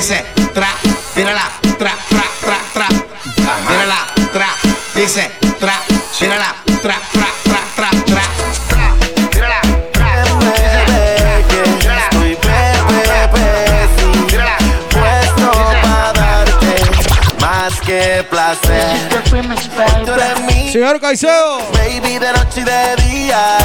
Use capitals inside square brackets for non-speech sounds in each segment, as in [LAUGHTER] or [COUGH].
dice, tra, tírala, tra, tra, tra, tra. Tírala, tra, dice, tra, tírala, tra, tra, tra, tra, tra. Que estoy bebé, sí. Puesto para darte más que placer. Tú eres mi Señor Caicedo. baby de noche y de día.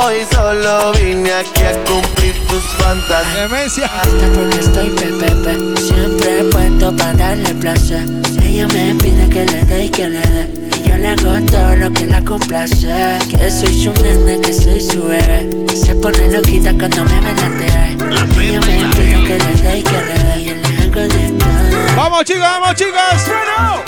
Hoy solo vine aquí a cumplir tus fantasías. Demencia. porque estoy pepepe Siempre puesto para darle placer. Ella me pide que le dé y que le dé. Y yo le hago todo lo que la complace. Que soy su nene, que soy su bebé. Se pone loquita cuando me menatea Ella me pide que le dé y que le dé. Y yo le hago de todo. Vamos, chicas, vamos, chicas.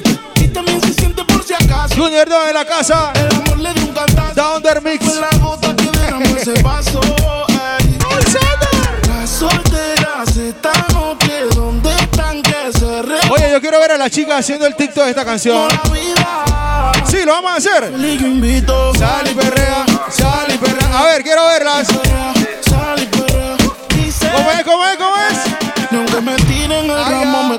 Junior 2 en la casa. El amor le dio un cantazo. Down there mix. Fue la gota que derramó ese vaso. ey. Las solteras esta noche, ¿dónde están que se re... Oye, yo quiero ver a la chica haciendo el TikTok de esta canción. la vida. Sí, lo vamos a hacer. Sal y perrea, sal y perrea. A ver, quiero verlas. Sal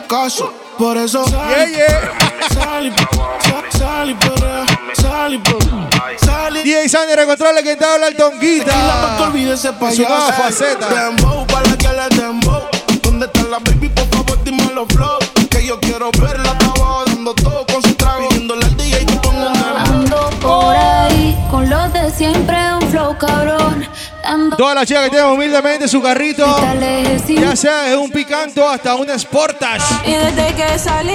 caso. Por eso Yeah, yeah. sal y sal- sal y perrea. Sal y perrea. Sal y DJ Sander, encontrarle que te habla el Tranquila, no te tonguita. olvides ese payaso. nueva faceta. Dembow, para la que le dembow. ¿Dónde está la baby? Por favor, dime los flow. Que yo quiero verla abajo dando todo con su trago. Pidiéndole al DJ que ponga un dembow. Ando por ahí con los de siempre, un flow cabrón. Todas las chicas que tienen humildemente su carrito, ya sea de un picanto hasta un Sportage. Y desde que salí,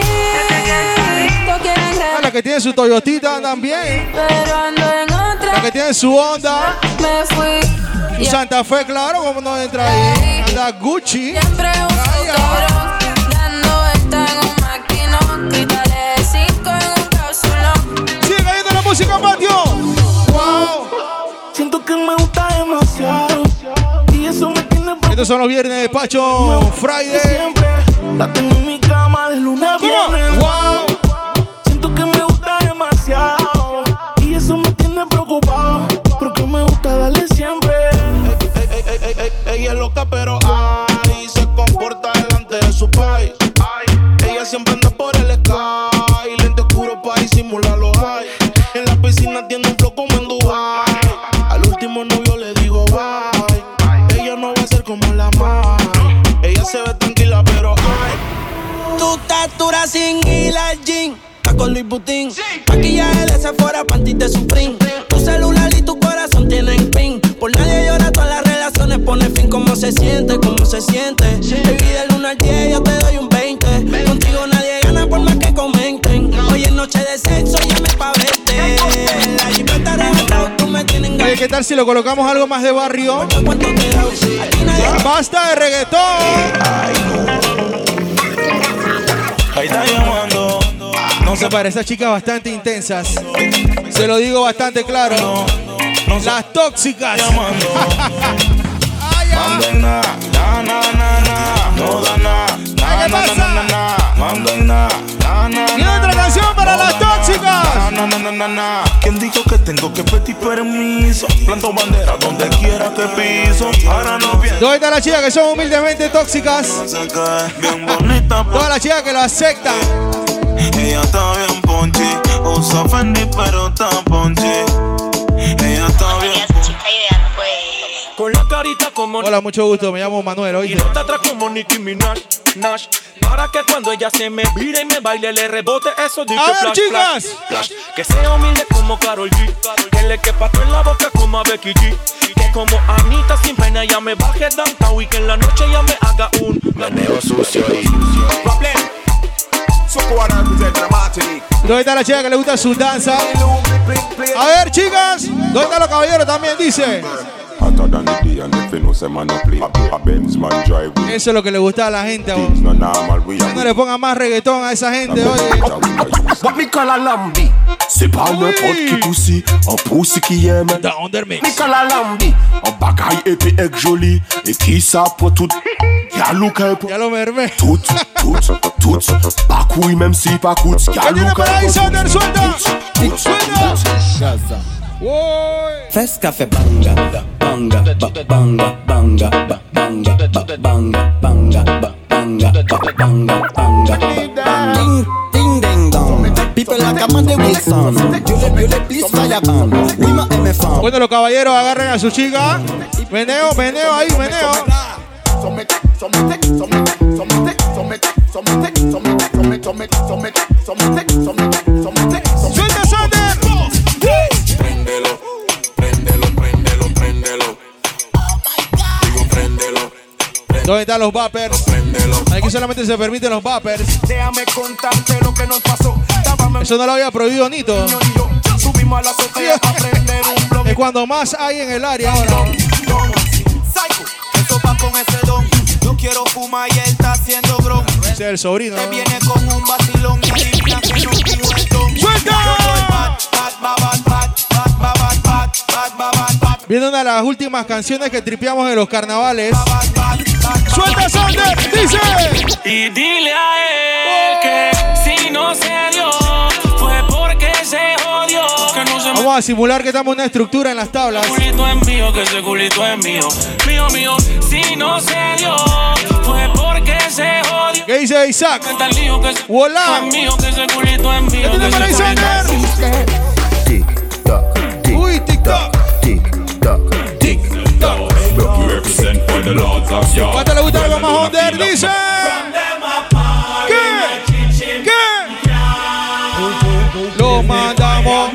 A las que tienen su Toyotita andan bien. pero ando en Las que tienen su Honda, Me fui. su Santa Fe, claro, como no entra ahí. Anda Gucci. siempre un. Sigue cayendo la música, patio. Estos son los viernes de Pacho Friday. siempre. La tengo en mi cama de lunes a ¿Cómo? viernes. Wow. Siento que me gusta demasiado. Y eso me tiene preocupado. Porque me gusta darle siempre. Ey, ey, ey, ey, ey, Ella es loca, pero ay, se comporta delante de su país. Ella siempre anda con Luis Butín. Maquillaje de Sephora, panty de Supreme. Tu celular y tu corazón tienen pin. Por nadie llora, todas las relaciones pone fin. ¿Cómo se siente? ¿Cómo se siente? Baby, del 1 al 10 yo te doy un 20. Contigo nadie gana por más que comenten. Hoy es noche de sexo, llame pa' verte. La jipeta arrebatado, tú me tienes Oye, ¿qué tal si lo colocamos algo más de barrio? Basta de reggaetón. Ahí está entonces para esas chicas bastante intensas, se lo digo bastante claro, las tóxicas. [LAUGHS] Y otra canción para las tóxicas. ¿Quién dijo que tengo que pedir permiso? Planto bandera donde quiera que piso. Ahora no pienso. ¿Dónde están las chicas que son humildemente tóxicas? Todas las chicas que lo aceptan. Ella está bien ponchi. Usa Fendi, pero está ponchi. Ella está bien. Con la carita como Hola, mucho gusto. Me llamo Manuel. Y Oíste. no te atrás como Nicki Minaj, Nash. Para que cuando ella se me vire y me baile le rebote eso de que flash, chicas. flash, flash. Que sea humilde como Karol G. Que le quepa en la boca como a Becky G. Que como Anita sin pena ella me baje downtown y que en la noche ella me haga un meneo sucio y problem. ¿Dónde está la chica que le gusta su danza? A ver, chicas. ¿Dónde están los caballeros también? Dice. Hotter than the day and if you know say man no play. A, a Benz man drive with Eso es lo que le gusta a la gente. no normal. We No le pongan más reggaetón a esa gente, oye. What me call a lambi. C'est pas n'importe qui Un qui aime Me. Call a lambi. Un bagaille épais et joli Et qui ça pour tout Y'a look un peu Ya lo mermé. Tout, tout, tout Pas couille même si. Fes café banga, banga, ba- banga, banga, ba- banga, ba- banga, banga, ba- banga, ba- banga, banga, ba- Ding, ding, dong. People like Amanda Wilson. Viole, viole, please fire ban. Oui, ma MF. Bueno, los caballeros agarren a su chica. Meneo, meneo ahí, meneo. ¡Suelta, ¿Dónde están los vapers? Aquí solamente se permiten los vapers. Déjame contarte lo que nos pasó. Eso no lo había prohibido Nito. Subimos a la azotea para prender un blog. Es cuando más hay en el área ahora. Quiero fumar y él está haciendo grom. Es el sobrino. Te viene con un vacilón y adivina que no tuvo el don. ¡Suelta! Viene una de las últimas canciones que tripeamos en los carnavales. ¡Suelta, Sander! ¡Dice! Y dile a él que si no se dio, fue porque se jodió. Que no se me Vamos a simular que estamos en una estructura en las tablas. culito es mío, que ese culito es mío. Mío, mío, si no se dio, fue porque se jodió. ¿Qué dice Isaac? Que que ese ¡Hola! es mío, que ese culito es mío. ¿Qué tiene que por ahí, ese the lords of yard. ¿Cuánto le gusta algo más under? Dice. ¿Qué? ¿Qué? Lo mandamos.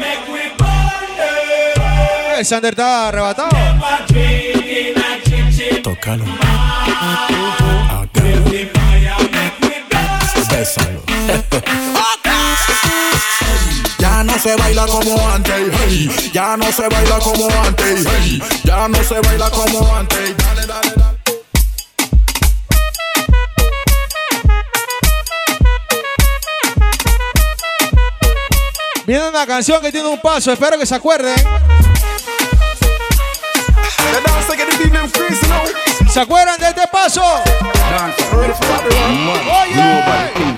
El Sander está arrebatado. Tócalo. Bésalo. Ya no se baila como antes, hey. Ya no se baila como antes, hey. Ya no se baila como antes. Dale, dale, dale. Viene una canción que tiene un paso, espero que se acuerden. ¿Se acuerdan de este paso? Oye.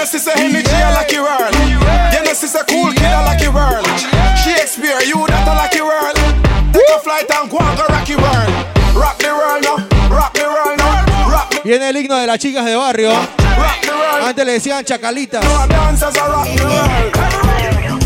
Know, sister energy a lucky world. You know, sister cool kid a lucky world. Shakespeare, you that a lucky world. Take a flight and go and go rocky world. Viene el himno de las chicas de barrio. Antes le decían chacalitas.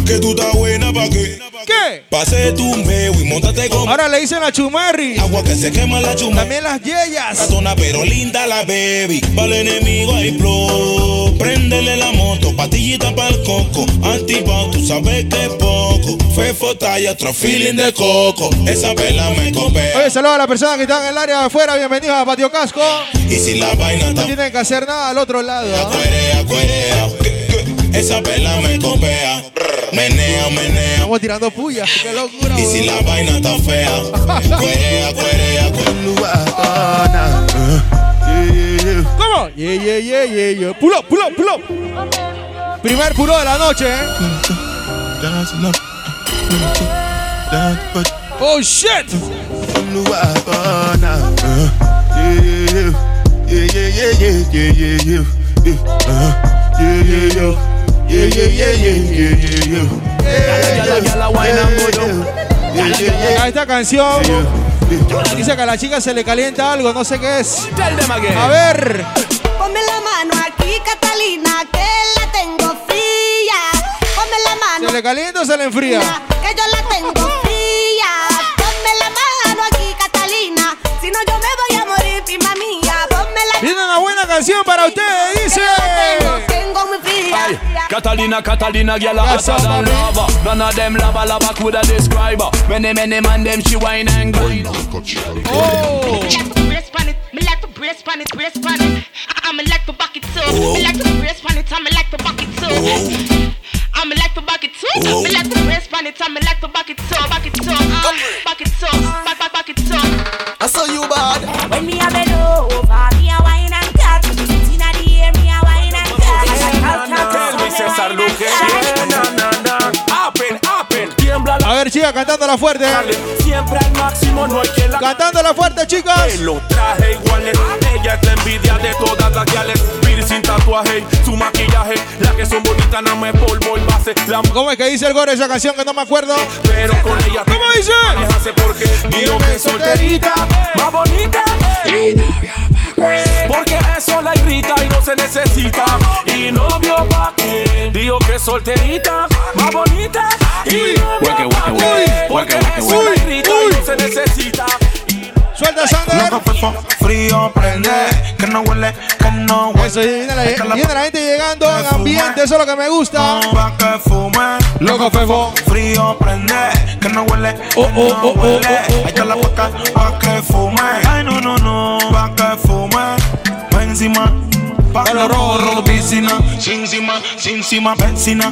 Que tú estás buena pa' qué? ¿Qué? Pase tu meo y montate con Ahora le dicen a Chumerri. agua que se quema la chuma. También las yeyas. Ratona, pero linda la baby. Para el enemigo hay flow. Préndele la moto, patillita para el coco. Antipao, tú sabes que es poco. Fefo talla, otro feeling de coco. Esa vela me copea. Oye, saludos a las personas que están en el área de afuera. Bienvenidos a Patio Casco. Y si la vaina No tienen que hacer nada al otro lado. ¿ah? cuerea, cuerea. Esa vela me copea. Menea, menea. Estamos tirando pullas. Qué locura. Y si la vaina está fea. Cuerea, cuerea, cuerea. ¿Cómo? Yeah, yeah, yeah, yeah, yeah. Pull up, pull up, pull up. Primer pulo de la noche, ¿eh? Oh, shit. A esta canción dice que a la chica se le calienta algo, no sé qué es. A ver. Ponme la mano aquí, Catalina, que la tengo mano. ¿Se le calienta o se le enfría? Que yo la tengo fría. Ponme la mano aquí, Catalina. Si no, yo me voy a morir, prima mía. Ponme la Viene una buena canción para ustedes, dice. Catalina, Catalina, girl, Yes, hotter than lava. None of them lava lava coulda describe her. Many, many man them she wine and grind. Oh. Brace pan it, me like to brace pan it, brace pan it. I'm like to back it too. Me like to brace pan it, I'm like to back it too. me like to back it up. Me like to press on it, me like to back it up, back it up, ah, back it up, back back back it up. I saw you bad. When me a la fuerte. Siempre al máximo, no hay que la Cantando la fuerte, lo traje iguales. Ella es la envidia de todas las guiales. Piercing, tatuaje, su maquillaje. Las que son bonitas, no me polvo y base. La ¿Cómo es que dice el gore esa canción que no me acuerdo? pero con ella ¿Cómo dice? Porque que solterita, más bonita. Porque eso la irrita y no se necesita. Y novio pa' qué. Digo que es solterita, más bonita. Y novio pa' qué. Porque eso la irrita y no se necesita. Suelta, Sander. Loco, fefo, frío, prende. Que no huele, que no huele. Eso, viene la, viene la gente llegando en ambiente, eso es lo que me gusta. Pa' que fume. Loco, fefo. Frío, prende. Que no huele, que Oh, oh, no oh, oh, huele. oh, oh, Ahí está la paca, pa' que fume. Ay, no, no, no. Pa' que fume. Encima. Rojo, piscina. Encima, encima.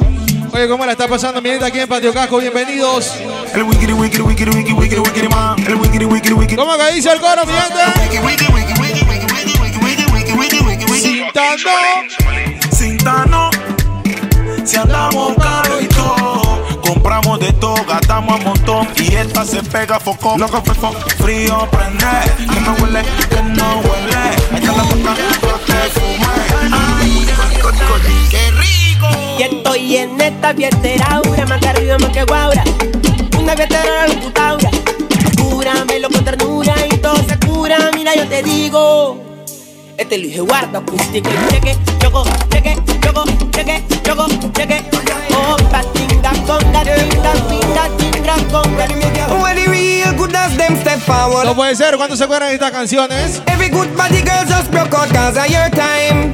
Oye, ¿cómo la está pasando mi gente aquí en Patio Casco? Bienvenidos. El wikiri, wikiri, wikiri, wikiri, wikiri, wikiri, man. El wikiri, wikiri, wikiri. ¿Cómo que dice el coro, mi gente? Cintando. Cintano. Si andamos caro y compramos de todo, gastamos a montón y esta se pega foco. Loco, fefo, frío, prende, que no huele, que no huele. Ahí está la boca, fume. Ay, qué rico. Y estoy en esta fiesteraura, más que arriba, más que guaura. Una fiestera locutaura. Cúramelo con ternura y todo se cura. Mira, yo te digo. Este Luis Eduardo acústico y cheque, choco, cheque, choco, cheque, choco, cheque. Oh, patinga, conga, tinga, tinga, tinga, conga. When the real good as them step forward. No puede ser, ¿cuántos se acuerdan de estas canciones? Every good body girl just broke out cause of your time.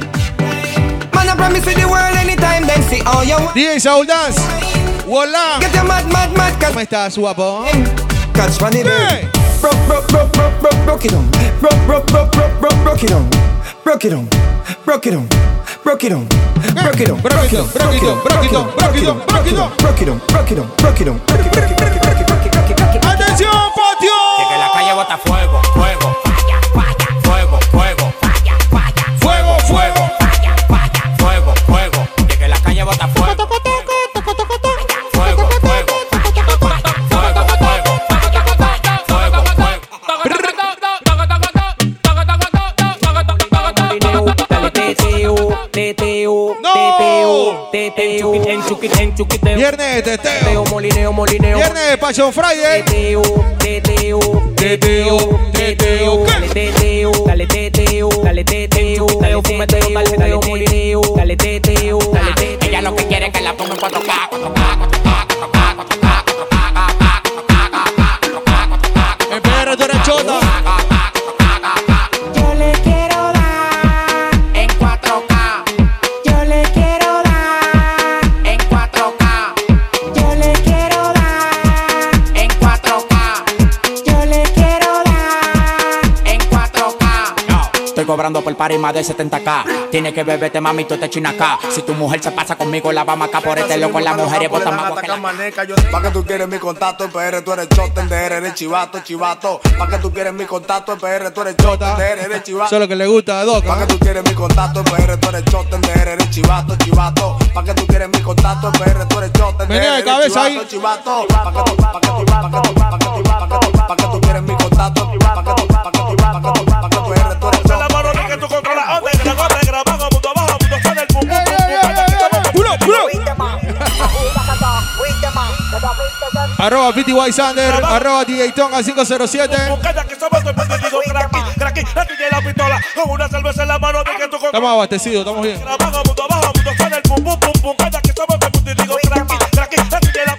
Man, I promise you the world anytime, then see all you want. DJ Saul Dance. Hola. Get your mad, mad, mad, cause ¿Cómo estás, guapo? catch funny baby. Broke, broke, broke, broke, broke, broke it on. Broke, broke, broke, broke, broke, broke it on. Broke it on. Broke it on. Broke it on. Broke it on. Broke it on, broke it on, broke it on, broke it on, broke it on. Broke it on. Broke it on. Broke it on. Broke it, broke it, broke it, broke it, broke it, broke it, broke it. Que la calle bota fuego, fuego, Viernes de teteo. Teo, molineo, molineo. Viernes de Passion Friday. Teteo, teteo, teteo, teteo. Dale teteo, dale teteo, dale teteo. Dale dale teteo. Dale teteo, dale teteo. Ella lo que quiere es que la ponga en 4K, 4K, 4K, 4K, 4K, 4K, 4K, K. cobrando por par y más de 70k. Tienes que beberte, mami, tú te china acá. Si tu mujer se pasa conmigo, la vamos acá por este loco. La mujer y bota más Pa' que tú quieres mi contacto en PR, tú eres chota, en DR eres chivato, chivato. Pa' que tú quieres mi contacto en PR, tú eres chota, en DR eres chivato. Eso es lo que le gusta a Doc. Pa' que tú quieres mi contacto en PR, tú eres chota, en DR eres chivato, chivato. Pa' que tú quieres mi contacto en PR, tú eres chota, en DR eres chivato, chivato. Pa' que tú, pa' que tú, Arroba PTY Sander, arroba DJ Tonga 507. Estamos abastecidos, estamos bien.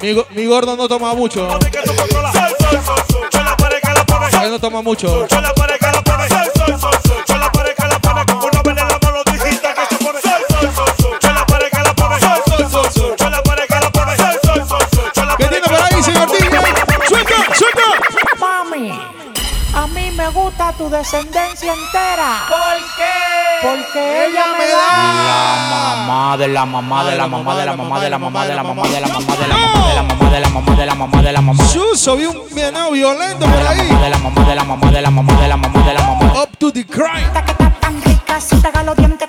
Mi, mi gordo no toma mucho. Él no toma mucho. Tu descendencia entera. ¿Por qué? Porque ella me da. mamá de la mamá de la mamá de la mamá de la mamá de la mamá de la mamá de la mamá de la mamá de la mamá de la mamá de la mamá Chuso, vi un venado violento por ahí. de la mamá de la mamá de la mamá de la mamá de la mamá Up to the crime. tan rica, si pega los dientes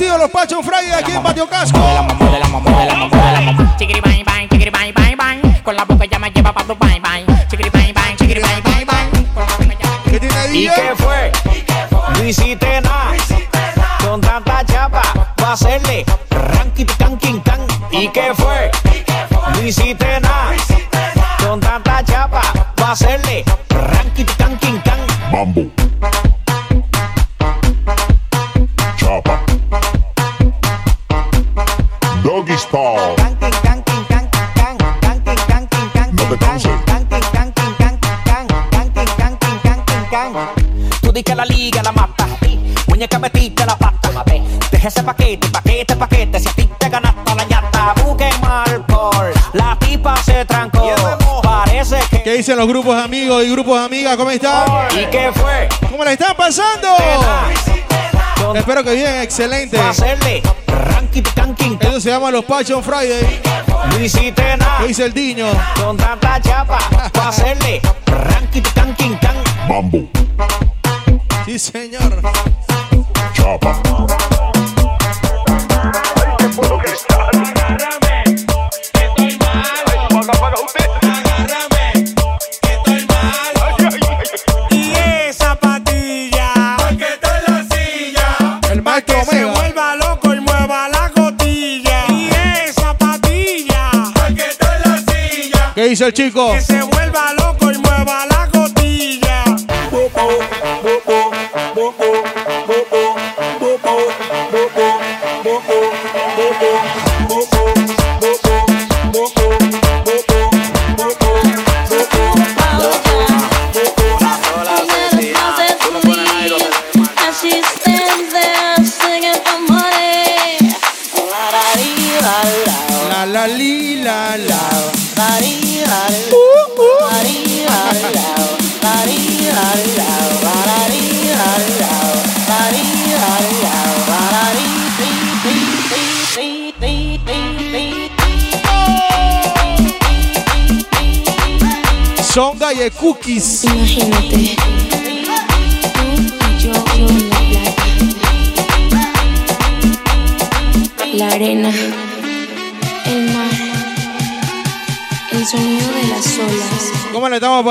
Friday aquí en Patio Casco. Con la boca ya me lleva pa' tu bang bang. Chiquiri bang bang, chiquiri bang bang bang. ¿Qué tiene ¿Y qué fue? No hiciste nada. Con tanta chapa, va a hacerle ranking can. ¿Y qué fue? No hiciste nada. Con tanta chapa, va a hacerle ranking can king can. Mambo. No te canses. Tú di que la liga la mata. Muñeca metiste la pata. Deja ese paquete, paquete, paquete. Si a ti te ganaste la ñata, busque mal por. La tipa se trancó. Parece que. ¿Qué dicen los grupos de amigos y grupos de amigas? ¿Cómo están? ¿Y qué fue? ¿Cómo la están pasando? Espero que bien, excelente. hacerle ranking canking. Eso se llama los Passion Friday. No hiciste nada. ¿Qué dice el Diño? Con tanta chapa, va a hacerle ranking canking can. Mambo. Sí, señor. Chapa. Dice el chico? Que se vuelva loco y mueva la cotilla. And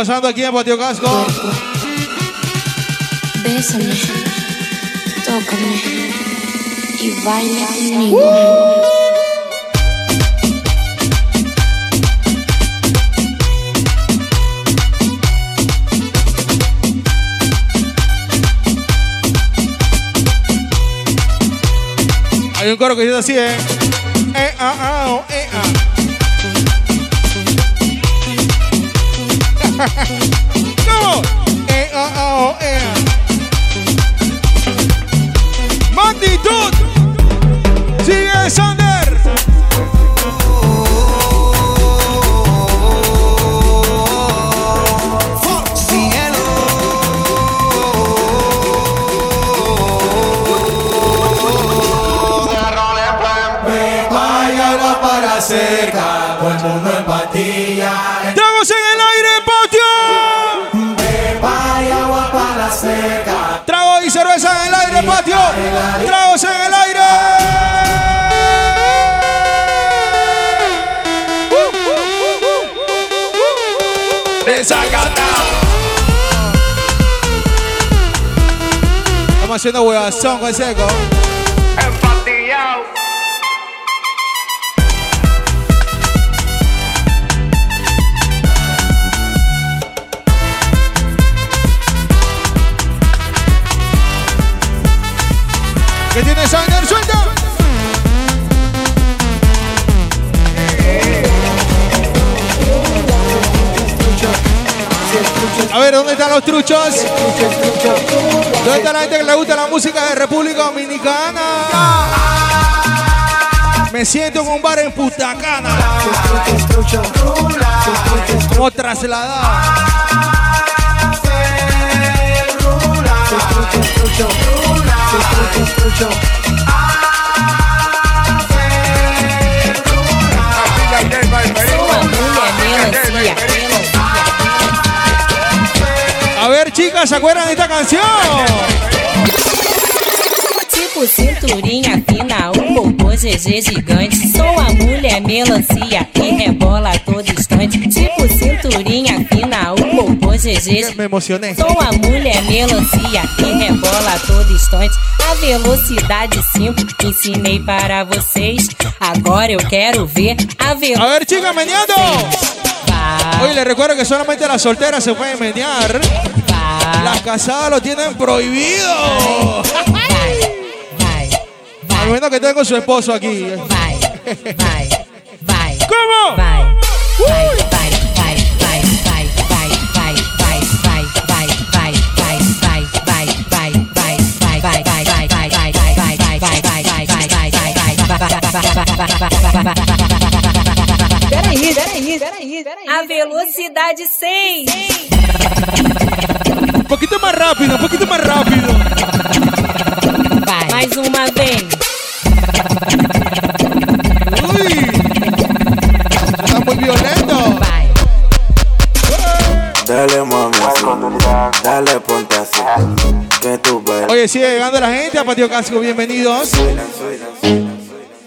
pasando aquí en Patio Casco? Bésame. Tócame. Y baila conmigo. Hay un coro que dice así, ¿eh? Eh, ah, ah, oh, eh, ah. ¿Cómo? Eh, ah, Estamos haciendo huevazón con seco. ¿Qué ver, ¿dónde están los truchos? ¿Dónde está la gente que le gusta la música de República Dominicana? Me siento en un bar en Punta Cana. Como trasladado. A ver, chicas, ¿se acuerdan de esta canción? Tipo cinturinha fina, um popô GG gigante. Sou a mulher melancia e rebola todo GG. Me emocionei. Sou a mulher melancia e rebola a todo instante. A velocidade 5 ensinei para vocês. Agora eu quero ver a velocidade. A ver, chicas, meneando. Oye, les recuerdo que solamente las solteras se pueden menear. Las casadas lo tienen prohibido. Al menos que con su esposo aquí. ¿Cómo? vai, vai, vai, vai, vai, vai, vai, vai, vai, vai, vai, A velocidade 100. Um pouquinho mais rápido, um pouquinho mais rápido. Vai. Mais uma vez. Ui! Tá muito violento. Vai. Dale mami, dale vai que tú bailas. Oye, sigue llegando la gente a Patio Casco, bienvenidos.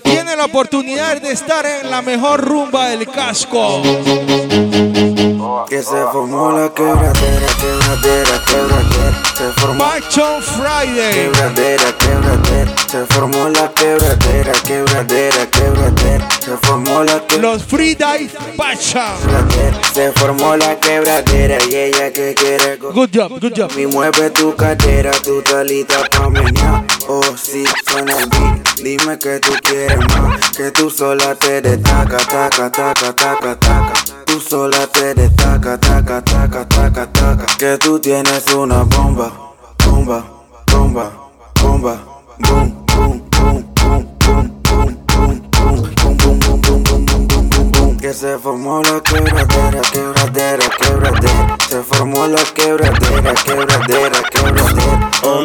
Tiene la oportunidad de estar en la mejor rumba del casco. Que se formó la quebradera, quebradera, quebradera. Se formó Machon Friday. quebradera, quebradera. Se formó la quebradera, quebradera, quebradera. Se formó la Los Free Dive Pacha. quebradera. Se formó la quebradera y ella que quiere go- Good job, good job. Mi mueve tu cadera, tu talita pa' menear. Oh, sí, suena el beat. Dime que tú quieres más. Que tú sola te destaca, taca, taca, taca, taca. Tú sola te destaca, taca, taca, taca, taca. Que tú tienes una bomba, bomba, bomba, bomba. Boom, boom, boom, boom, boom, boom, boom, boom, boom, boom, boom, boom, boom, boom, boom, boom. Que se formó la quebradera, quebradera, quebradera. Se formó la quebradera, quebradera, quebradera. Oh.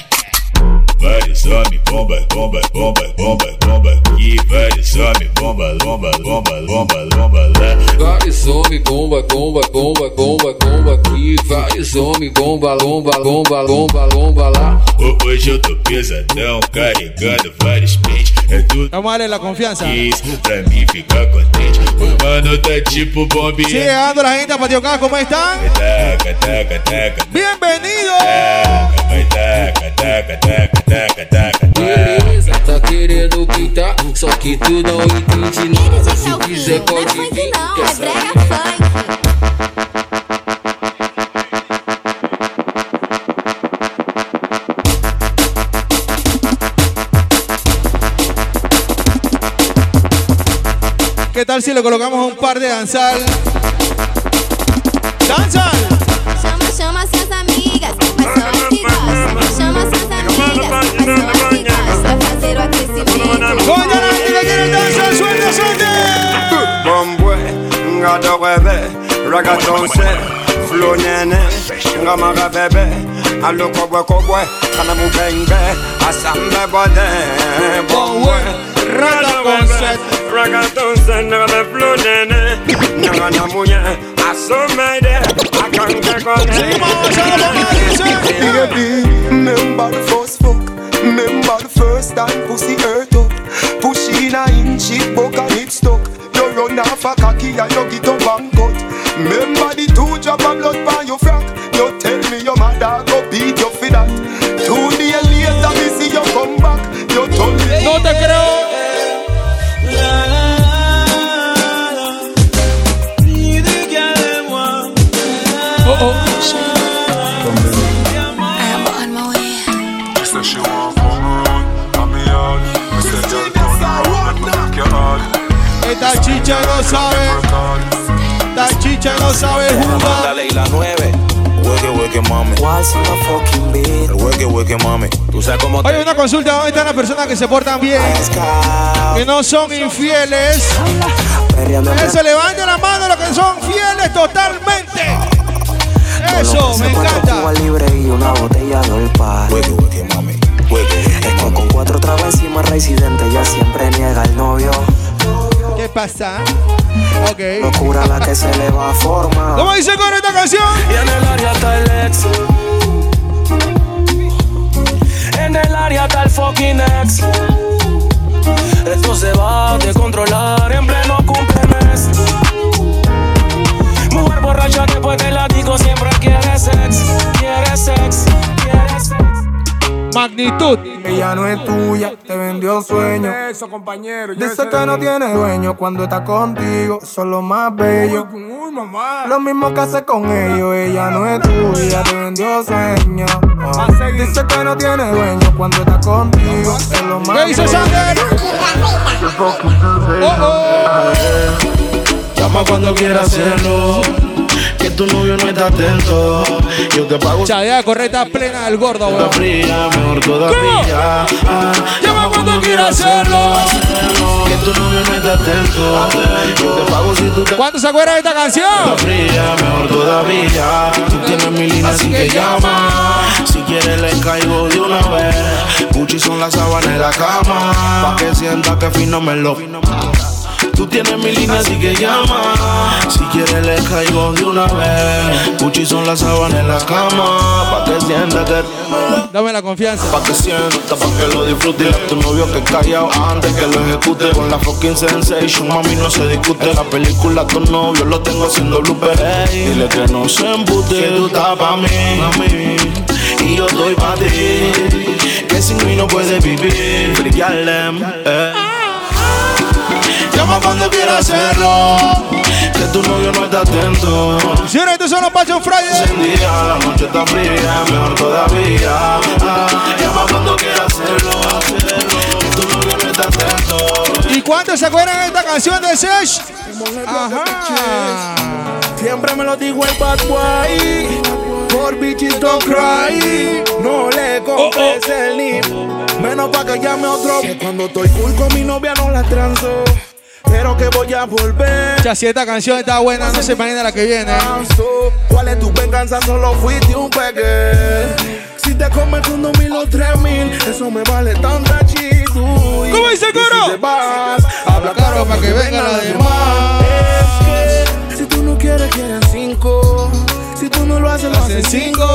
homens, bomba, bomba, bomba, bomba, bomba aqui. Vários homens, bomba, bomba, bomba, bomba, bomba lá. Vários homens, bomba, bomba, bomba, bomba, bomba aqui. Vários homens, bomba, bomba, bomba, bomba, bomba lá. Ho- Hoje eu tô pesadão, carregando vários pentes. É tudo Vamos a darle la confianza. isso pra mim ficar contente. O mano tá tipo Sigue bombinha. llegando la gente a Patio Casco, ¿cómo están? Taca, taca, taca. Bienvenido. Taca, vai taca, taca, taca, taca, taca. Beleza, tá querendo pintar, só que tu não entende nada. Se quiser pode vir, que essa ¿Qué tal si le colocamos un par de danzal? ¡Danzal! Ragaton se, flow nene, ngama bebe, alo kobwe kobwe, kana mu bengbe, asambe bode, bombwe, ragaton se, ragaton se, ngama flow nene, ngana munye, asomede, akange kone. Baby, remember the first fuck Remember the first time pussy hurt up. Push in a inch, it and it stuck. You run off a cocky and you get up and cut Même Hueque, hueque, mami. El hueque, hueque, mami. Tú sabes cómo Oye, una consulta. ¿Dónde están las personas que se portan bien? Que no son infieles. Que se levanten la mano los que son fieles totalmente. Eso, me encanta. Libre y una botella de olpa. Es que con cuatro tragos encima residente ya siempre niega el novio. ¿Qué pasa? Ok. Locura la que se le va a formar. ¿Cómo dice con esta canción? Y en el área está el ex. En el área está el fucking ex. Esto se va a descontrolar en pleno cumplemes. Mujer borracha después del látigo siempre quiere sex. Quiere sex. Quiere sex. Magnitud. Ella no es tuya, te vendió sueño. Eso, compañero. Dice que no tiene dueño cuando está contigo, son lo más bello. Uy, mamá. Lo mismo que hace con ellos, ella no es tuya, te vendió sueño. Ah. Dice que no tiene dueño cuando está contigo, son lo más ¿Qué dice. Sander? Llama cuando quieras hacerlo. Que tu novio no está atento. Yo te pago. Chadea correcta plena del gordo, weón. fría, mejor todavía. Ah, Llama cuando quieras hacerlo. Que tu novio no está atento. Yo te pago si tú te ¿Cuántos se acuerdan de esta canción? Fría, mejor todavía. Tú tienes mi línea, así que llama. Si quieres, le caigo de una vez. Gucci son las sábanas en la cama. Pa' que sienta que fino me lo. Tú tienes mi línea, así que llama. Si quieres, le caigo de una vez. Gucci son las sábanas en la cama. Pa' que sienta que. Dame la confianza. Pa' que sienta, pa' que lo disfrute. A tu novio que callado antes que lo ejecute. Con la fucking sensation, mami, no se discute. La película, tu novio lo tengo haciendo blooper. Ey, Dile que no se embute. Que tú estás pa' mí, mami. Y yo estoy pa' ti. Que sin mí no puedes vivir. Friquearle, eh. Llama cuando quieras hacerlo. Que tu novio no está atento. Señores, estos son los Passion Friday. Encendida, la noche está fría, mejor todavía. Ah, llama cuando quieras hacerlo, hacerlo. Que tu novio no está atento. ¿Y cuántos se acuerdan de esta canción de Sesh? Ajá. Siempre me lo dijo el bad boy. Por bitches don't cry. No le compres el nip. Menos pa' que llame otro. Que cuando estoy cool con mi novia no la transo. Pero que voy a volver. Ya si esta canción está buena, no se imagina la que viene. ¿Cuál es tu venganza? Solo fuiste un peque. Si te comes con dos mil o tres mil, eso me vale tanta chido. ¿Cómo dice coro? Si te vas, habla caro para que venga la demás. Es que si tú no quieres, quieren cinco. Si tú no lo haces, lo hacen cinco.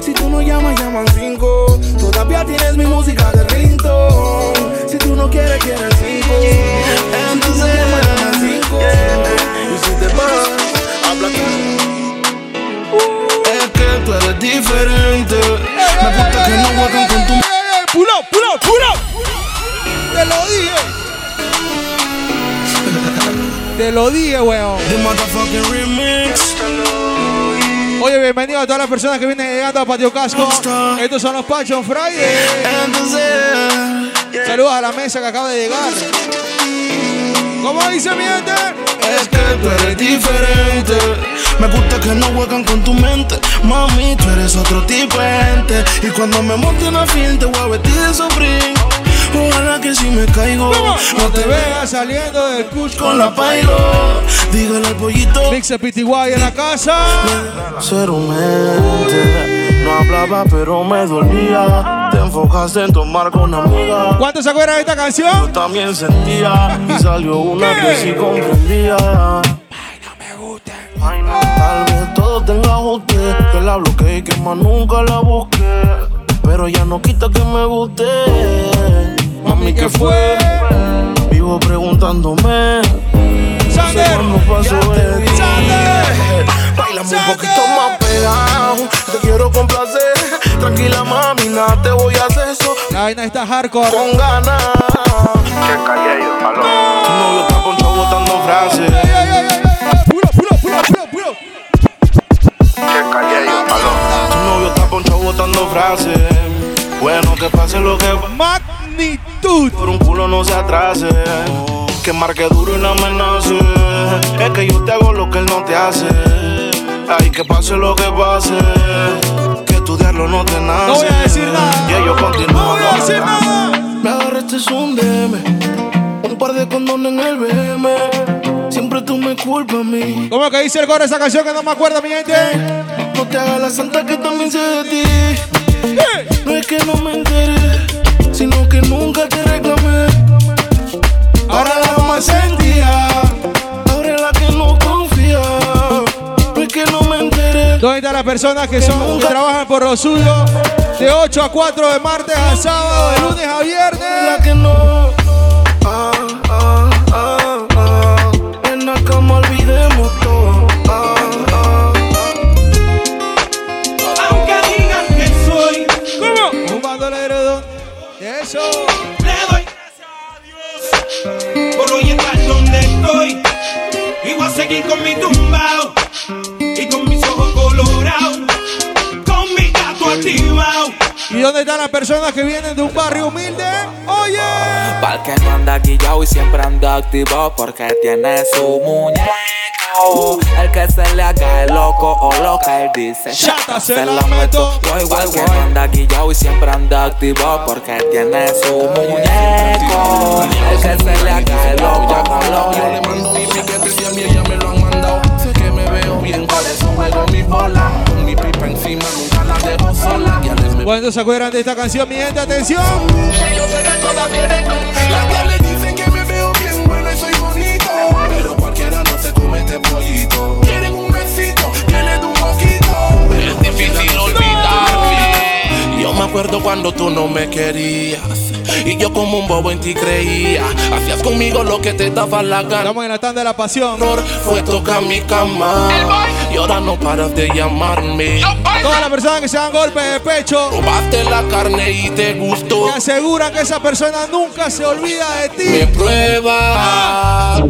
Si tú no llamas, llaman cinco. Todavía tienes mi música de rinto. Si tú no quieres, quieren cinco. Entonces cinco. Y si te vas, habla Es que tú eres diferente. Me gusta que no jueguen con tu Pull up, pull up, pull up. Te lo dije. Te lo dije, weón. The motherfucking remix. Oye, bienvenido a todas las personas que vienen llegando a Patio Casco. Estos son los Passion Friday. Saludos a la mesa que acaba de llegar. ¿Cómo dice mi gente? Es que tú eres diferente. Me gusta que no juegan con tu mente. Mami, tú eres otro tipo de gente. Y cuando me monte en la film, te voy a vestir de Supreme. Ojalá que si me caigo, No te veas saliendo del cuch con la pailo. Dígale al pollito. Mix PTY en la casa. Ser mente. No hablaba, pero me dolía. Te enfocaste en tomar con amiga. ¿Cuántos se acuerdan de esta canción? Yo también sentía. Y salió una que sí comprendía. Tal vez todo tenga ajuste. Que la bloqueé y que más nunca la busqué. Pero ya no quita que me guste. Mami, ¿qué fue? Vivo preguntándome. Sander, No paso de ti. Bailame un poquito más pegado. Te quiero complacer. Tranquila, mami, nada te voy a hacer eso. La vaina está hardcore. Con ganas. Che Callejo, aló. Tu novio está ponchado botando frases. Puro, puro, puro, puro, puro. Che Callejo, aló. Tu novio está ponchado botando frases. Bueno, que pase lo que Magnitud. Por un culo no se atrase. Que marque duro y no amenace. Es que yo te hago lo que él no te hace. Ay, que pase lo que pase. Que estudiarlo no te nace. No voy a decir nada. Y ellos continúan. No voy a decir nada. Me agarraste un DM. Un par de condones en el BM. Siempre tú me culo culpa a mí. ¿Cómo que dice el coro esa canción que no me acuerdo, mi gente? No te hagas la santa que también sé de ti. No es que no me enteré, sino que nunca te reclamé. Ahora la más sentía, ahora es la que no confía. No es que no me enteré. ¿Dónde están las personas que son que trabajan por lo suyo? De 8 a 4 de martes a sábado, de lunes a viernes. La que no. ¿Y dónde están las personas que vienen de un barrio humilde? Oye. Pa'l que no anda guillao y siempre anda activo porque tiene su muñeco. El que se le haga el loco o loca, él dice Chata, se se la meto. Pa'l que no anda guillao y siempre anda activo porque tiene su muñeco. El que se le haga el loco o loca, Yo le mando mi piquete y a mí ella me lo han mandado. Sé que me veo bien, por eso juego mi bola. Con mi pipa encima, nunca la dejo sola. ¿Cuántos se acuerdan de esta canción, mi gente? Atención. Ellos de todas quieren Las diablas dicen que me veo bien bueno y soy bonito. Pero cualquiera no se come este pollito. Quieren un besito, quieren un poquito. Es difícil olvidarme. Yo me acuerdo cuando tú no me querías Y yo como un bobo en ti creía. Hacías conmigo lo que te daba la gana. Estamos en la tanda de la pasión. Fue tocar mi cama. Y ahora no paras de llamarme. Todas las personas que se dan golpes de pecho. Probaste la carne y te gustó. Me aseguran que esa persona nunca se olvida de ti. Me prueba.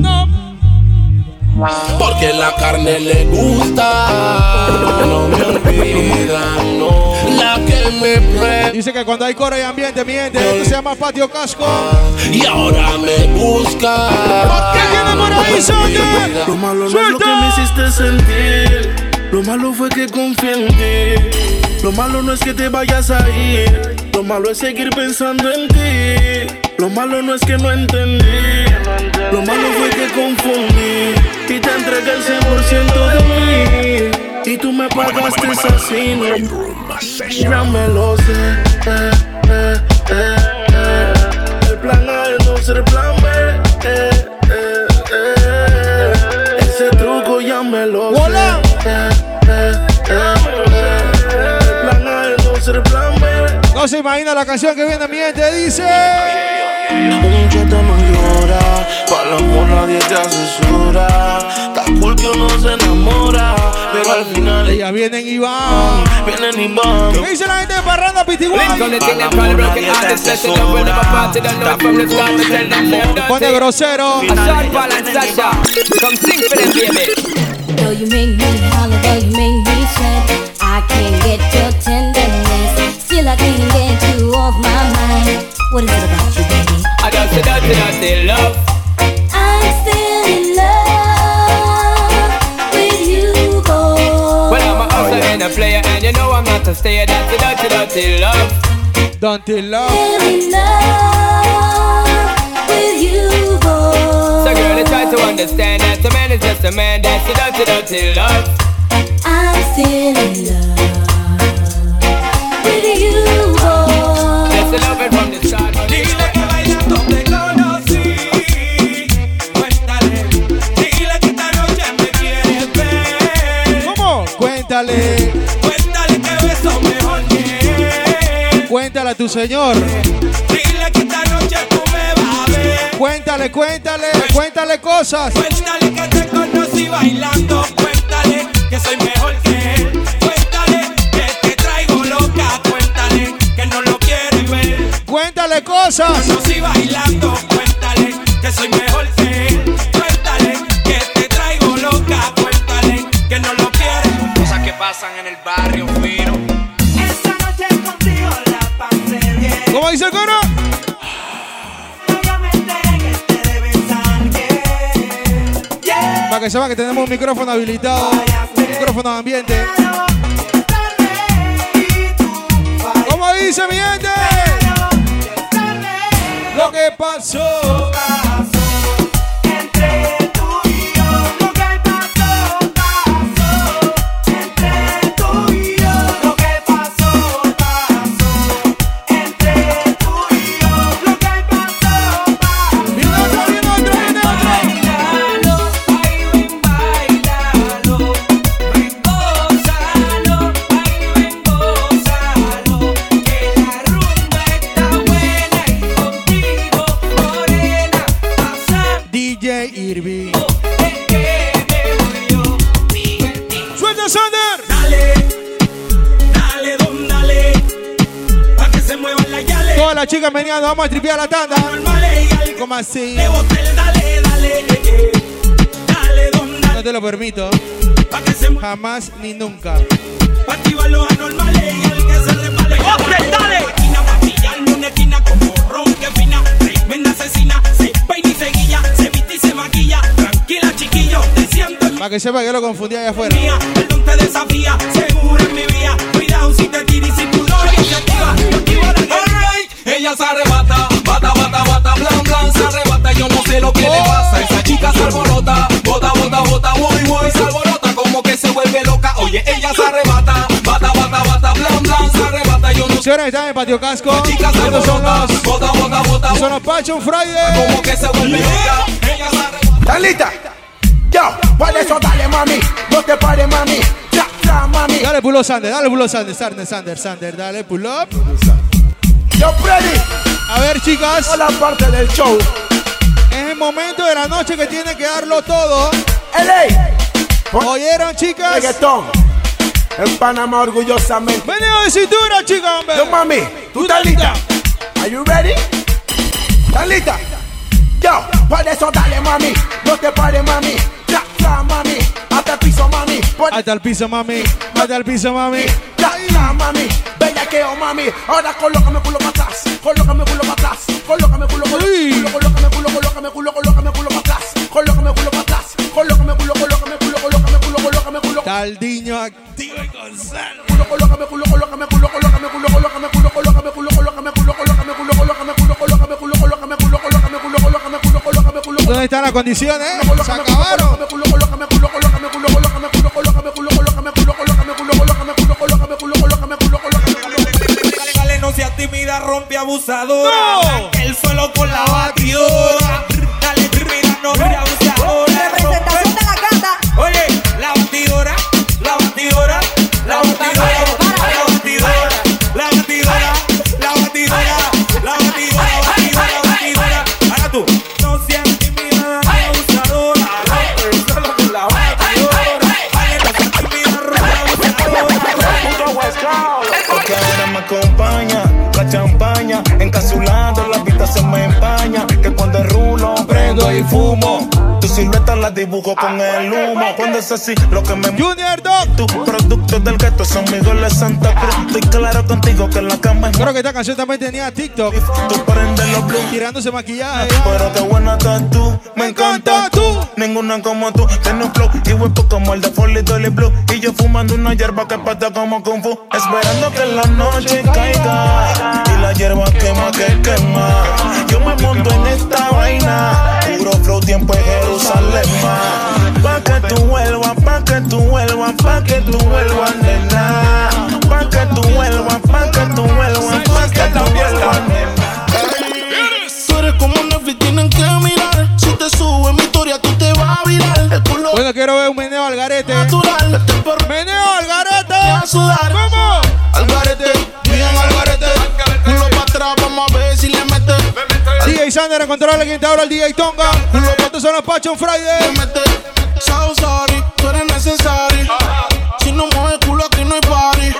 Porque la carne le gusta. No me olvida, no La que me prueba Dice que cuando hay coro y ambiente, mi gente, esto se llama patio casco. Y ahora me busca. ¿Qué tiene por ahí, Sonia? Lo malo no es lo que me hiciste sentir. Lo malo fue que confié en ti. Lo malo no es que te vayas a ir. Lo malo es seguir pensando en ti. Lo malo no es que no entendí. Lo malo fue que confundí Y te entregué el 100% de mí Y tú me pagaste así no Ya me lo sé eh, eh, eh, eh. El plan A es no ser plan B eh, eh, eh. Ese truco ya me lo sé Hola. eh, eh, eh, eh. El plan A es no ser plan B No se imagina la canción que viene, mi gente. Dice. Un chata no llora, para amor nadie te asesora. Está cool que uno se enamora, pero al final Ellas vienen y van. vienen y van. ¿Qué dice la gente de Parranda Pitiguay? Pone grosero. Though you make me holler, though you make me sweat, I can't get your tenderness. Still, I can't get you off my mind. What is it about you, baby? I just said that, that, that, love. I'm still in love you know I'm not a stayer. That's a dirty, dirty love. Dante Love. Still in love with you, boy. So, girl, I try to understand that a man is just a man. That's a dirty, dirty love. I'm still in love with you, tu señor. Dile que esta noche tú me vas a ver. Cuéntale, cuéntale, cuéntale cosas. Cuéntale que te conocí bailando. Cuéntale que soy mejor que él. Cuéntale que te traigo loca. Cuéntale que no lo quieres ver. Cuéntale cosas. Conocí bailando. Cuéntale que soy mejor que sepan que tenemos un micrófono habilitado. Un micrófono de ambiente. ¿Cómo dice mi gente? Lo que pasó. Chicas meneando, vamos a tripear la tanda. ¿Cómo así? Dale, dale. No te lo permito. Jamás ni nunca. Pa' activar los anormales y el que se repale. ¡Oste, dale! Esquina vacillando una esquina como ron que fina. Tremenda asesina, se peina y se guilla, se viste y se maquilla. Tranquila, chiquillo, te siento Para que sepa que lo confundí allá afuera. mía. El don te desafía, seguro en mi vía. Cuidado si te tiras y si tú no iniciativa. Yo activo la Alright, ella se arrebata, bata, bata, bata, blan, blan, se arrebata, yo no sé lo que le pasa, esa chica se alborota, bota, bota, bota, voy, voy, se alborota, como que se vuelve loca, oye, ella se arrebata, bata, bata, bata, blan, blan, se arrebata, yo no sé Señores, están en Patio Casco. Chicas se alborota, los, bota, bota, bota, son los Passion Friday. como que se vuelve loca, ella se arrebata. ¿Estás lista? Yo, por eso dale mami, no te pares mami, ya, ya mami. Dale pull up Sander, dale pull up Sander, Sander, Sander, Sander, dale pull up. Yo, Freddy, A ver, chicas, toda la parte del show. es el momento de la noche que tiene que darlo todo. LA, ¿Oyeron, chicas? reggaetón. En Panamá orgullosamente. Meneo de cintura, chicas, hombre. Yo, mami, ¿tú estás lista? Are you ready? ¿Estás lista? Yo, por eso dale mami, no te pares mami, ya, mami, hasta el piso mami, Hasta el piso, mami. Hasta el piso, mami. ya, ya mami, bellaqueo mami, ahora colócame culo para atrás, colócame culo para atrás, colócame culo, Uy. culo, colócame culo, colócame culo, colócame culo para atrás, colócame culo para atrás, colócame culo, colócame culo, colócame culo, colócame culo, Taldiño activo y Gonzalo. culo, colócame culo, colócame culo, colócame culo, colócame ¿Dónde están las condiciones? Se acabaron. Dale, dale, no seas tímida, rompe abusadora. El suelo con la batidora. Dale, tímida, no silueta la dibujo con el humo. Cuando es así, lo que me Junior Dog. tu producto del gueto son Miguel de Santa Cruz. Estoy claro contigo que en la cama es Creo que esta canción también tenía TikTok. tú prendes los blues. Tirándose maquillaje. Pero qué buena estás tú, me encanta tú. Ninguna como tú, tiene un flow y huepo como el de Folly Dolly Blue. Y yo fumando una hierba que pata como Kung Fu. Esperando que la noche caiga y la hierba quema que quema. Yo me monto en esta vaina, puro flow tiempo en Jerusalén. Pa' que tú vuelvas, pa' que tú vuelvas, pa' que tú vuelvas, nena. Pa' que tú vuelvas, pa' que tú vuelvas, pa' que tú vuelvas, nena. Bueno, quiero ver un meneo al garete. natural. Perro ¡Meneo al garete! a sudar. ¿Cómo? Al garete, bien al garete. Culo para atrás, vamos a ver si le mete. DJ Sander encontró a alguien te habla el DJ Tonga. ¿Cuántos son los Passion Friday? So sorry, tú eres necesario. Si no mueve culo, aquí no hay party.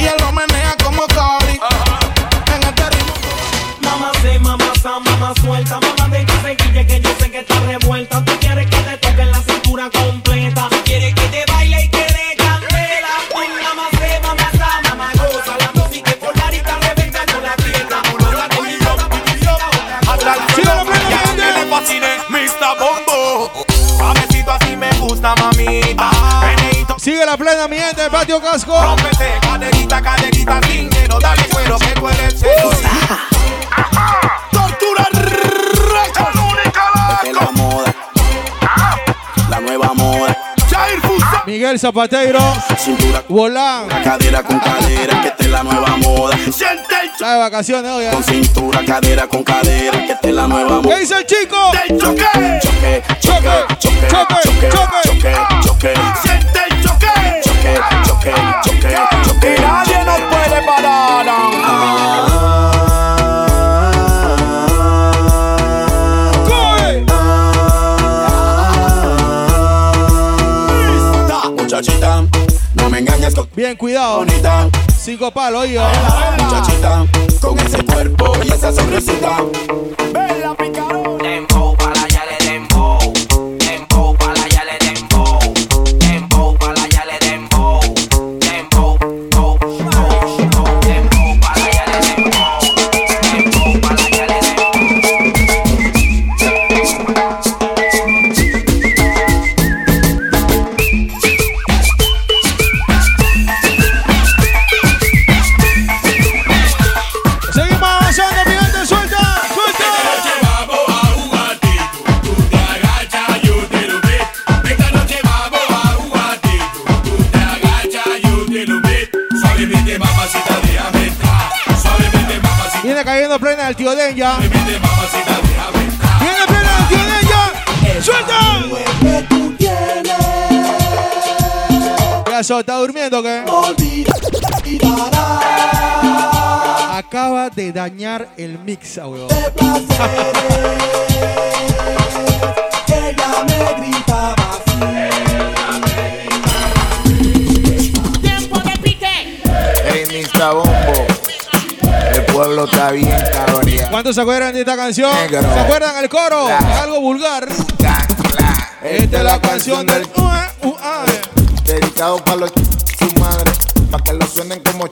Ella lo menea como Cari. En este ritmo. Mamá sé, mamá sa, mamá suelta, mamá de que se quille que yo La plena, mi gente, del patio casco. rómpete, caderita, caderita, dinero, dale cuero, que tú eres seducida. Tortura la moda. La nueva moda. Jair Fusa. Miguel Zapateiro. Cintura, Volán. cadera con cadera, que esta es la nueva moda. Siente el Está de vacaciones hoy. ¿eh? Con cintura, cadera con cadera, que esta es la nueva moda. ¿Qué dice el chico? del choque. Choque, choque, choque, Choque, choque, choque. choque, choque, Siente el choque. choque, choque, choque, choque. Nadie nos puede parar. ¡Coge! Muchachita, no me engañes con Bien, cuidado. bonita. Cinco palos, yo. Muchachita, con ese cuerpo y esa sonrisita. Dembow, para allá ¿Qué pasó? ¿Está durmiendo o qué? Acaba de dañar el mix, ah, weón. Tiempo de pique. Ey, Mr. Bombo. El pueblo está bien cabría. ¿Cuántos se acuerdan de esta canción? Negro. ¿Se acuerdan el coro? La. Algo vulgar. Esta es la canción del... Ua, ua. Dedicado para los su madre. Para que lo suenen como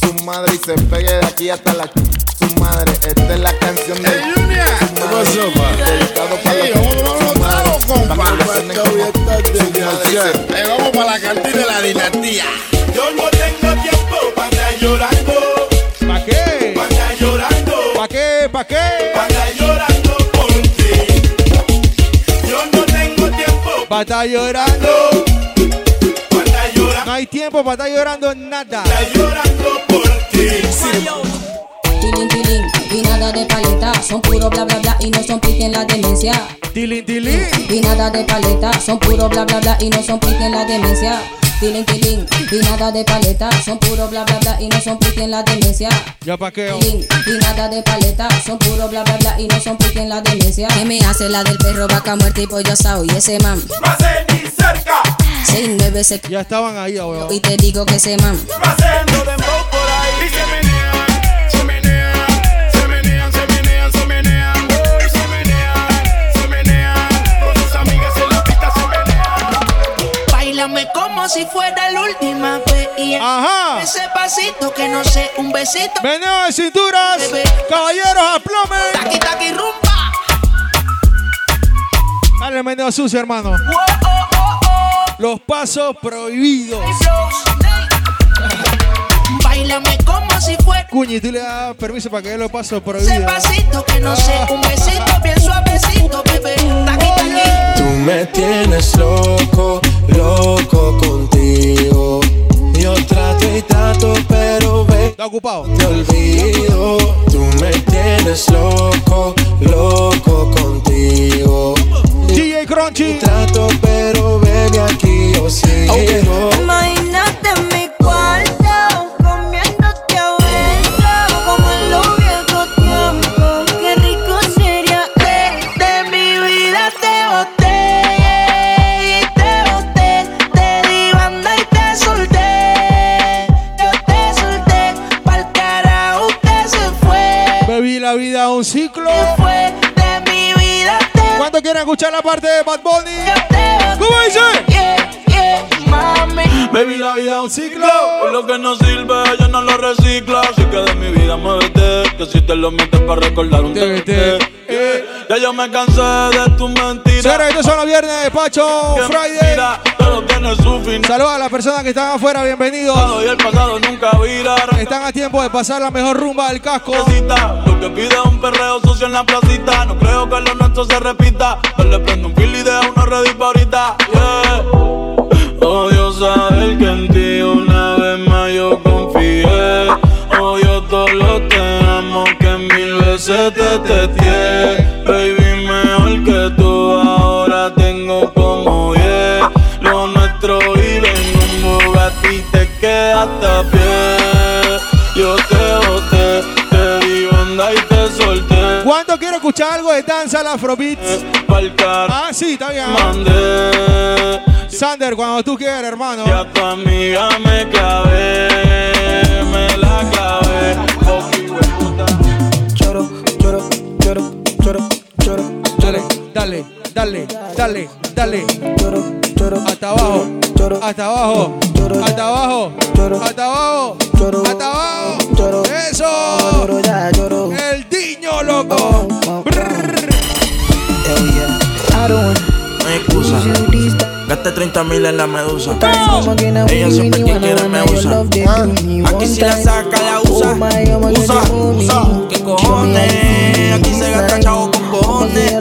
su madre y se pegue de aquí hasta la su madre. Esta es la canción del su madre. Dedicado para los su madre. Pa' que lo suenen como su madre y se vamos para la cantina de la dinastía. Yo no tengo tiempo para estar llorando. ¿Pa' qué? Para estar llorando. ¿Pa' qué? ¿Pa' qué? Para estar llorando por ti. Yo no tengo tiempo Pa' estar llorando. Hay tiempo para estar llorando nada. llorando por ti. Tilín, tilín, y nada de paleta, son puro bla bla bla y no son pique en la demencia. Tilín, tilín. Y nada de paleta, son puro bla bla bla y no son pique en la demencia. Tilín, tilín, y nada de paleta, son puro bla bla bla y no son pique en la demencia. Ya pa' qué. oh. Tilín, y nada de paleta, son puro bla bla bla y no son pique en la demencia. ¿Qué me hace la del perro vaca muerta y pollo asado? Y ese man, Más ni cerca. Seis nueve se Ya estaban ahí, oh, weón. y te digo que ese man. Haciendo dembow por ahí. Y se menean, se menean, se menean, se menean, se menean. Uy, se menean, se menean. Con sus amigas en la pista se menean. Bailame como si fuera la última vez. Y Ajá. ese pasito que no sé, un besito. Meneo de cinturas. Caballeros, aplomen. Taqui, taqui, rumba. Dale meneo sucio, hermano. Los pasos prohibidos. Bailame como si fuera Cuñi, tú le das permiso para que dé los pasos ese prohibidos. pasito que no sé, un besito bien suavecito, bebé. Taqui, taqui. Tú me tienes loco, loco contigo. Yo trato y trato, pero ve. Está ocupado. Te olvido. Tú me tienes loco, loco contigo. DJ Crunchy. Trato, pero baby, aquí yo sigo. Imagínate en mi cuarto, comiéndote adentro, como en los viejos tiempos. Qué rico sería De, de mi vida te boté, y te boté, te di banda y te solté, yo te solté, pa'l carajo usted se fue, Bebí la vida a un ciclo. fue mi vida ¿Cuánto quieren escuchar la parte de Bad Bunny? ¿Cómo dice? yeah, yeah, mami. Baby, la vida es un ciclo. Y lo que no sirve, yo no lo reciclo. Así que de mi vida muévete. Que si te lo metes para recordar un TBT. Ya yo me cansé de tus mentiras. Señores, estos son los viernes Pacho Friday. mentira, Fin. Saludos a las personas que están afuera, bienvenidos. Y el pasado nunca vira. Están a tiempo de pasar la mejor rumba del casco. Lo que pide un perreo sucio en la placita. No creo que lo nuestro se repita. Yo le prendo un fil y deja uno ready pa' ahorita. Yeah. Odio saber que en ti una vez más yo confié. Odio todo lo que amo que mil veces te testé. Escuchar algo de danza al Afrobeats? Ah, sí, está bien. mandé. Sander, cuando tú quieras, hermano. Y a tu amiga me clavé. dame la clave. Fucking hueputa. Choro, choro, choro, choro, choro. Dale, dale, dale, dale, dale. Hasta abajo, hasta abajo, hasta abajo, hasta abajo, hasta abajo. Eso. El diño loco. No hay excusa. Gaste 30 mil en la medusa. Ella siempre que quiere me usa. Aquí si la saca, la usa. Usa, usa. ¿Qué cojones? Aquí se gasta chavo con cojones.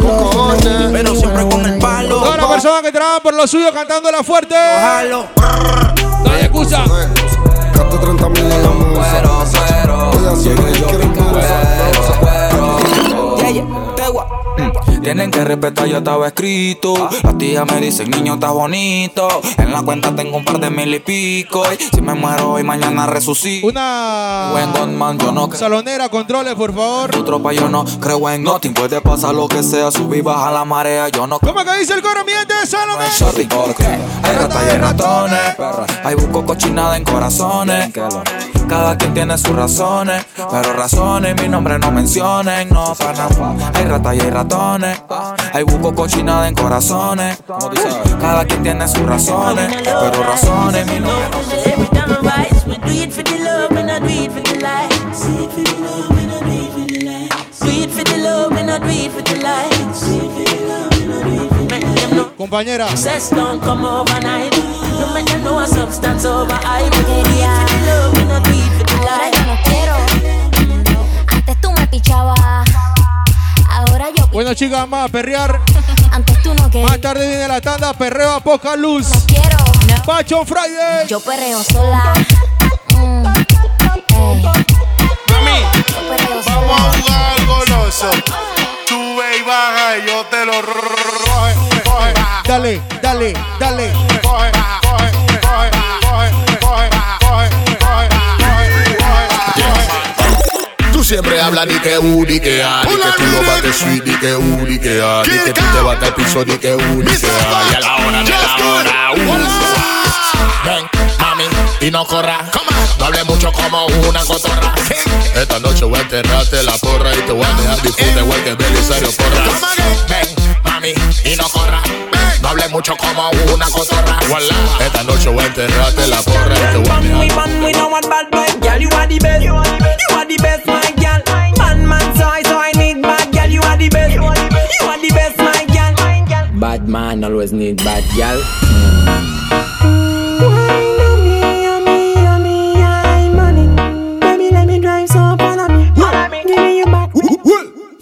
Pero siempre con el palo. Todas las personas que trabajan por lo suyo cantándola fuerte. Ojalá. No hay excusa. Gaste 30 mil en la musa. Ella siempre quiere me Mm, Tienen que respetar, yo estaba escrito. Las tías me dicen, niño, estás bonito. En la cuenta tengo un par de mil y pico. Y si me muero hoy, mañana resucito. Una. Buen gunman, yo no creo. Salonera, controles, por favor. Tu tropa, yo no creo en nothing. Puede pasar lo que sea, subir, baja la marea. Yo no ¿Cómo que dice el coro, miente, Salonera? Sorry, porque hay ratas y ratones. Hay busco cochinada en corazones. Cada quien tiene sus razones. Pero razones, mi nombre no mencionen. No, para Hay ratas y hay ratones. Hay busco cochinada en corazones. Cada quien tiene sus razones. Pero razones, mi nombre no Compañera. No them know a substance over hype. The Ahora yo no quiero. Antes tú me pichabas. Ahora yo. Bueno, chicas, vamos a perrear. Antes tú no querías. Más tarde viene la tanda, perreo a poca luz. Quiero. Pacho Friday. Yo perreo sola. Mm. Mami, Yo perreo vamos a sola. jugar goloso. Sube y baja y yo te lo roje, Dale, dale, dale. coge, siempre hablas di que u, di que a, di que tú lo bates sweet, di que u, di que a, di que tú te bates el piso, di que u, di que a, y a la hora de la hora, uh. Ven, mami, y no corra, no hable mucho como una cotorra. Esta noche voy a enterrarte la porra y te voy a dejar disfrute igual que Belisario Porra. Ven, mami, y no corra, no hable mucho como una cotorra. Wallah. Esta noche voy a enterrarte la porra y te voy a Man, we dejar man, we know what bad boy. Girl, you are the best. You are the best. Man, Man always need bad gal.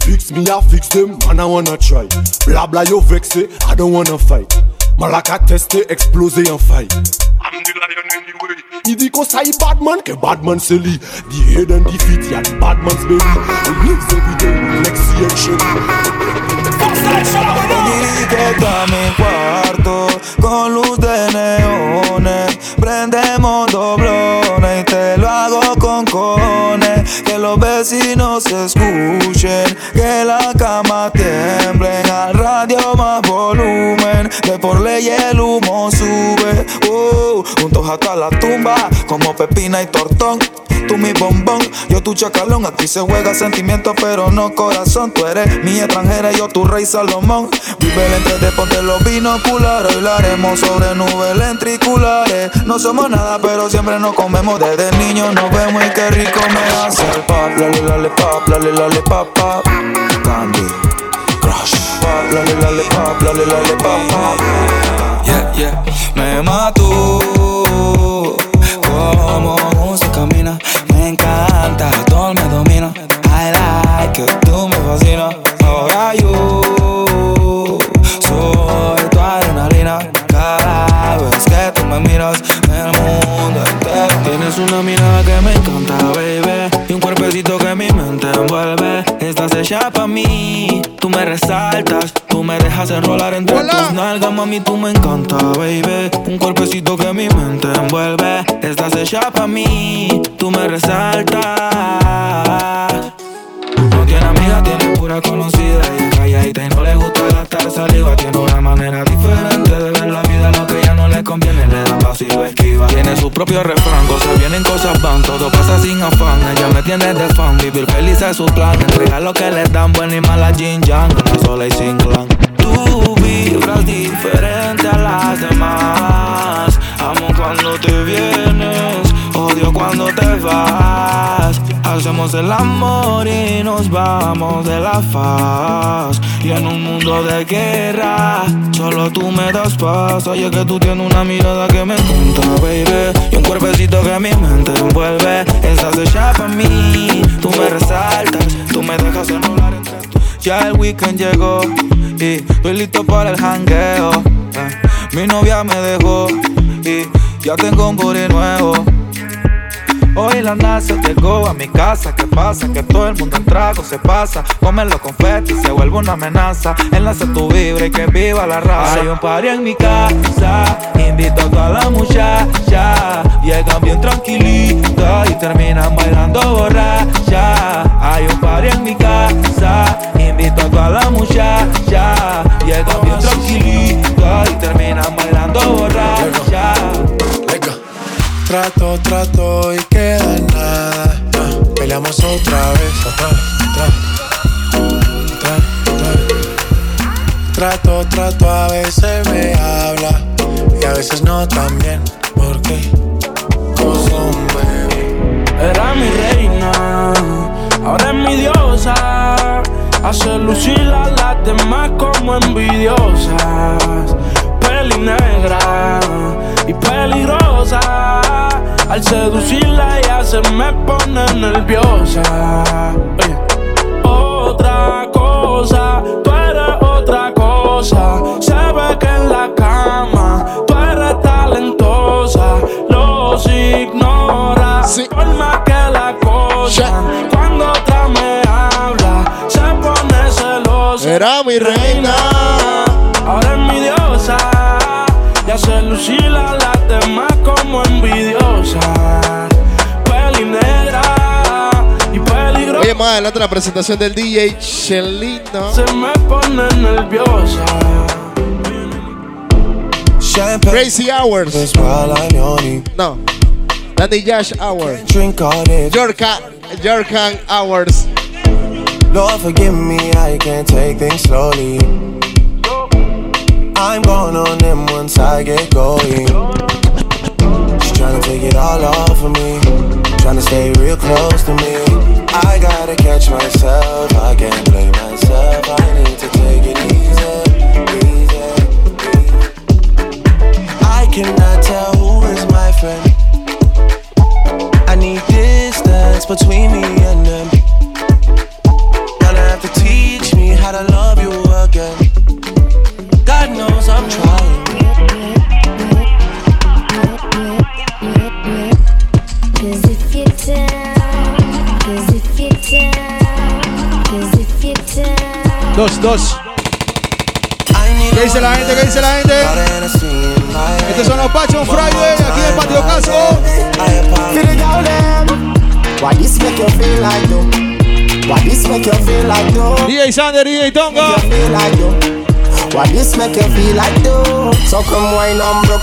Fix me, I fix them, man, I wanna try. Bla bla, yo vexé, I don't wanna fight. Malaka testé, explosé en fight. Il dit qu'on y Batman, que Batman c'est lui. The head and the feet, y'a Batman's belly. We lives every day with Lexi and Mi cuarto con luz de neones. Prendemos doblones vecinos escuchen, que la cama tiemble. Al radio más volumen, que por ley el humo sube. Uh, juntos hasta la tumba, como pepina y tortón. Tú mi bombón, yo tu chacalón. Aquí se juega sentimiento, pero no corazón. Tú eres mi extranjera, yo tu rey Salomón. Vive el entre ponte los binoculares. Haremos sobre nubes lentriculares. No somos nada, pero siempre nos comemos. Desde niños nos vemos y qué rico me hace el pop. Lale, pop, lale, lale, pop, pop. Candy Crush. Pop, lale, lale, pop, lale, lale, pop, pop. Yeah, yeah. Me mató como tus nalgas, mami, tú me encanta, baby. Un cuerpecito que mi mente envuelve. Estás hecha pa' mí, tú me resaltas. No tiene amiga, tiene pura conocida y calladita y no le gusta gastar saliva. Tiene una manera diferente de ver la vida, lo que ya no le conviene le da paso y lo esquiva. Tiene su propio refrán, cosas vienen, cosas van, todo pasa viene de fan, vivir feliz es su plan. Entrega lo que les dan, buena y mala Jin Yang, una sola y sin clan. Tú vibras diferente a las demás. Amo cuando te vienes, odio cuando te vas. Hacemos el amor y nos vamos de la faz. Y en un mundo de guerra, solo tú me das paz. Oye, que tú tienes una mirada que me encanta, baby. Y un cuerpecito que mi mente envuelve. Estás hecha para mí, tú me resaltas, tú me dejas enamorar entre tú. Ya el weekend llegó y estoy listo para el jangueo. eh. Mi novia me dejó y ya tengo un booty nuevo. Hoy la NASA llegó a mi casa. ¿Qué pasa? Que todo el mundo en trago se pasa. Comen los confetis se vuelve una amenaza. Enlace tu vibra y que viva la raza. Hay un party en mi casa. Invito a toda la muchacha. Llegan bien tranquilitas y terminan bailando borracha. Hay un party en mi casa. Invito a toda la muchacha. Llegan bien tranquilitas y terminan bailando borracha. Trato, trato y queda en nada. Ah, peleamos otra vez. Tra, tra, tra, tra. Trato, trato, a veces me habla y a veces no también. Hace lucir a las demás como envidiosas. Peli negra y peligrosa. Al seducirla ella se me pone nerviosa. Otra cosa, tú eres otra cosa. Se ve que en la cama tú eres talentosa. Los ignora, por más que la cosa. Cuando Era mi reina. Ahora es mi diosa. Y hace lucir a las demás como envidiosa. Peli negra y peligrosa. Oye, más adelante la presentación del DJ Chelino. Se me pone nerviosa. Crazy Hours. No. Danny Yash Hours. Jorkan Hours. Lord, forgive me, I can't take things slowly. I'm going on them once I get going. She's trying to take it all off of me. Trying to stay real close to me. I gotta catch myself, I can't blame myself. I need to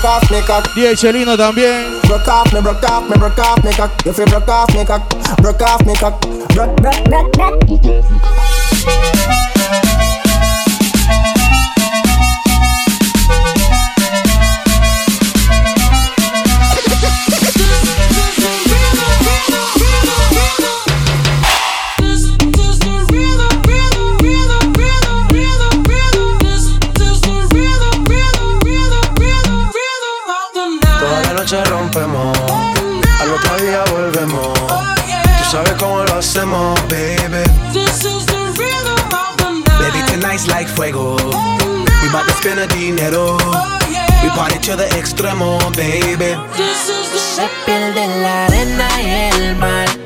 broke off me cock. DJ Chelino también. Broke off me, broke off me, broke off me cock. You feel broke off me cock, broke off me cock. Broke, broke, broke, broke. We bout to spend a dinero. We party to the extremo, baby. Se pierde la arena y el mar.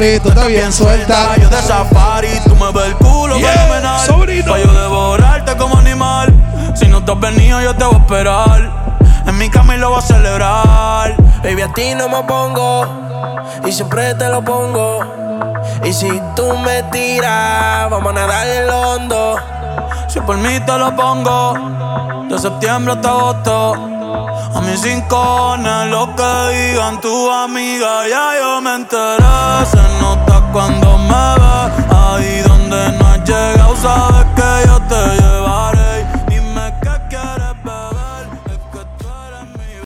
Tú estás bien suelta, yo de safari Tú me ves el culo Yeah, fenomenal sobrino. Pa' yo devorarte como animal Si no te has venido yo te voy a esperar En mi cama y lo voy a celebrar Baby, a ti no me pongo y siempre te lo pongo. Y si tú me tiras, vamos a nadar el hondo. Si por mí te lo pongo, de septiembre hasta agosto. A mis rincones, lo que digan tu amiga, ya yo me enteré. Se nota cuando me ve, ahí donde no has llegado, sabes